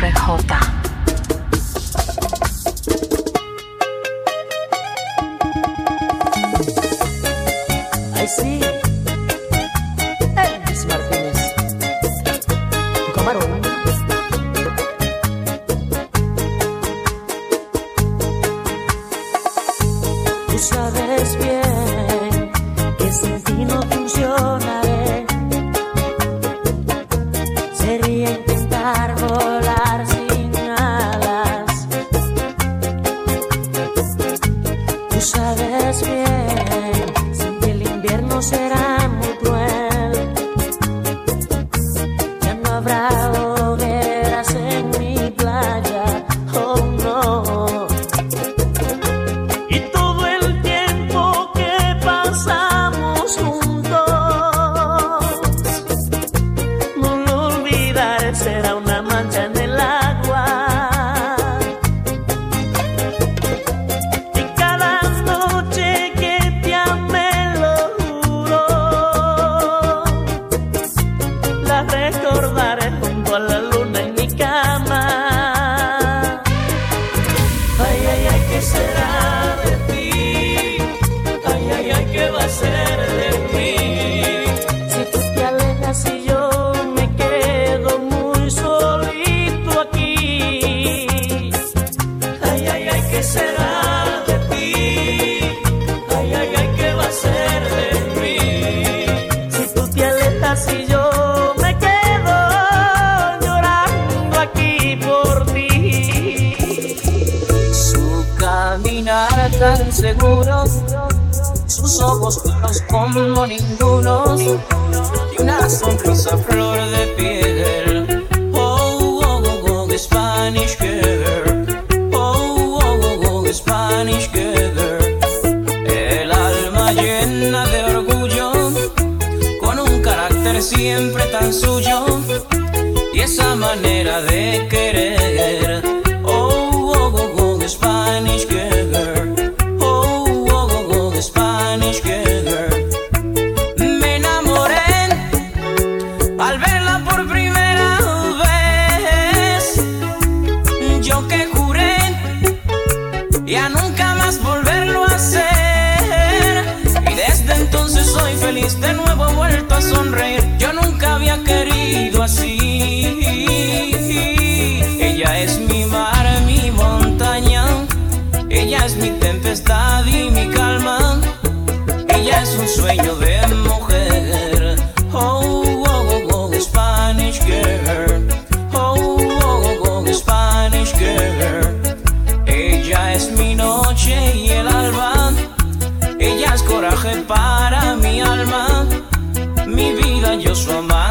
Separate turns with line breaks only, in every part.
Gateway on. como ninguno y una sonrisa flor de piel. Oh, oh, oh, oh, oh Spanish girl. Oh, oh, oh, oh, oh, Spanish girl. El alma llena de orgullo, con un carácter siempre tan suyo y esa manera de querer yo que juré
ya nunca
más volverlo a hacer. Y desde entonces soy feliz, de nuevo he
vuelto a sonreír. Yo nunca había querido así. Ella es mi mar, mi montaña. Ella es mi tempestad y mi calma. Ella es un sueño de Ella es mi noche y el alba. Ella es coraje para mi alma. Mi vida, yo su amante.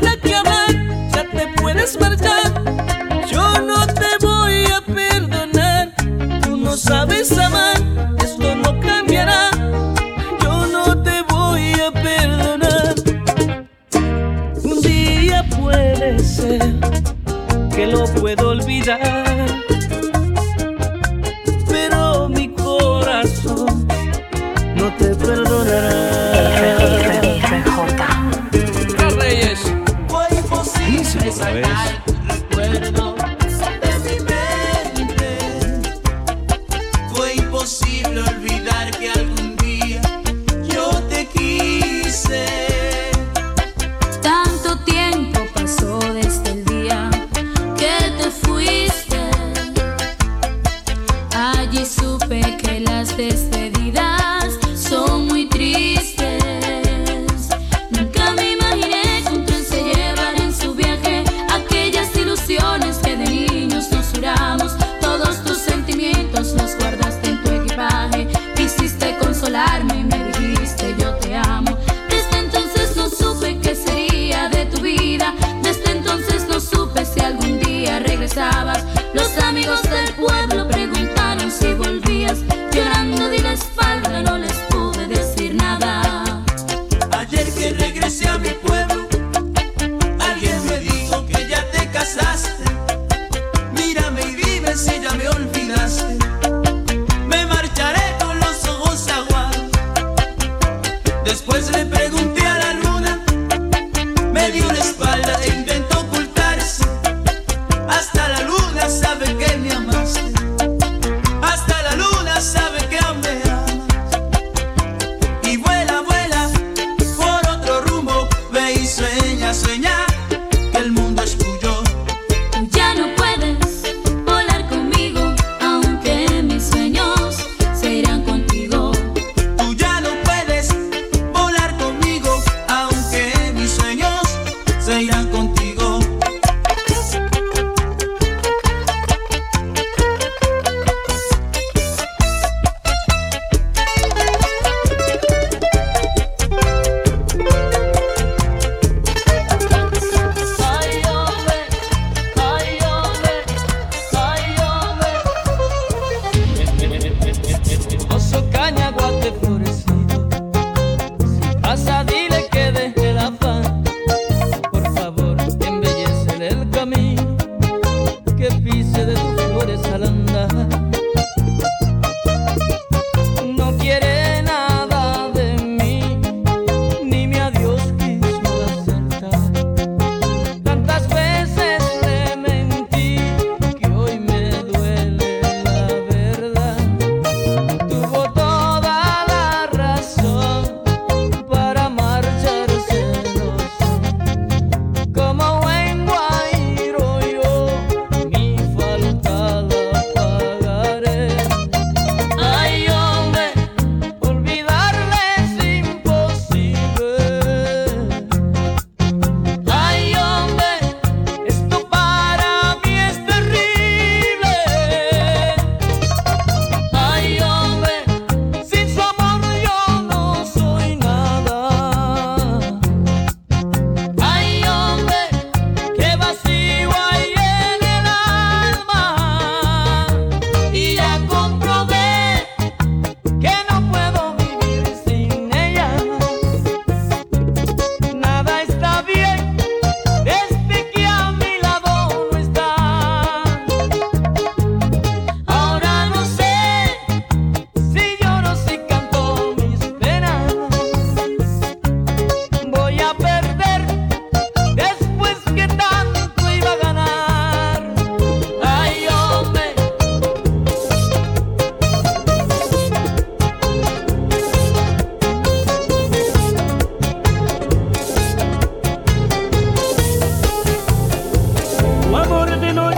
para que hablar, ya te puedes marchar. Yo no te voy a perdonar, tú no sabes amar, esto no cambiará. Yo no te voy a
perdonar. Un día puede ser que lo puedo olvidar. I'm sorry.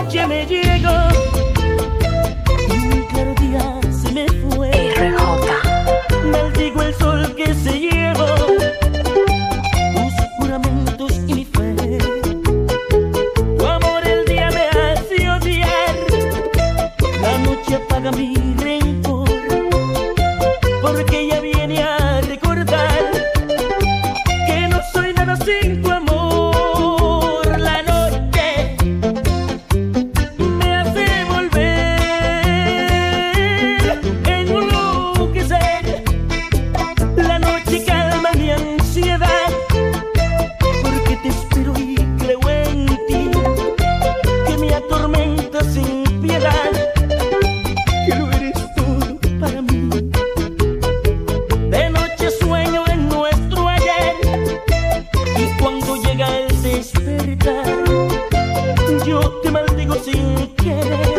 Noche me llegó te maldigo sin querer.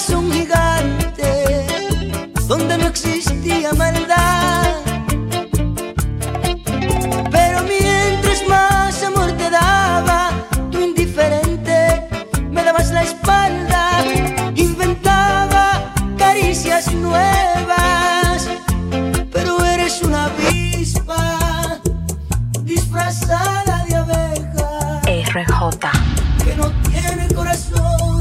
corazón gigante donde no existía maldad. Pero mientras más amor te daba, tú indiferente me dabas la espalda, inventaba caricias nuevas. Pero eres una avispa disfrazada de abeja.
RJ.
Que no tiene corazón.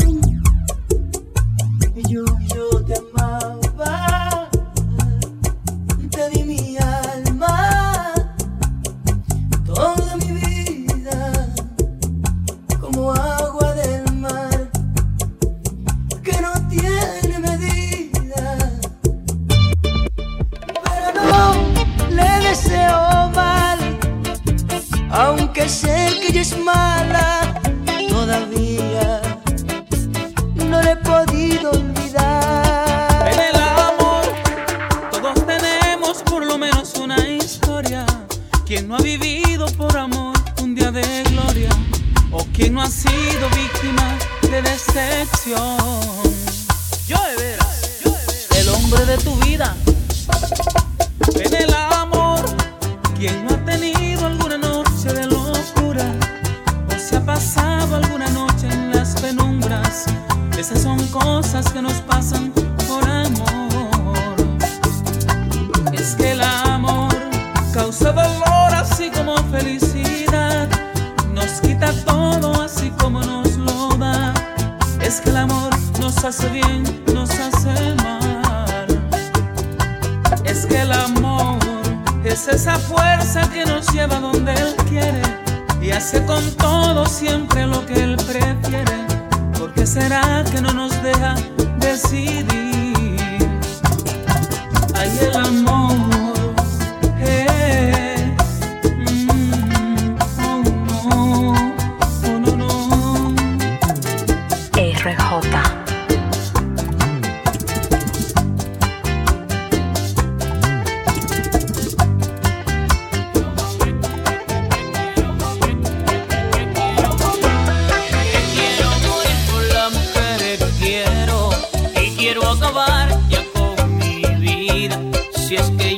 Yo
de de veras. El hombre de tu vida. En el amor, quien no ha tenido alguna noche de locura o se ha pasado alguna noche en las penumbras. Esas son cosas que nos pasan. hace bien, nos hace mal. Es que el amor es esa fuerza que nos lleva donde Él quiere y hace con todo siempre lo que Él prefiere. ¿Por qué será que no nos deja decidir? Hay el amor
si es que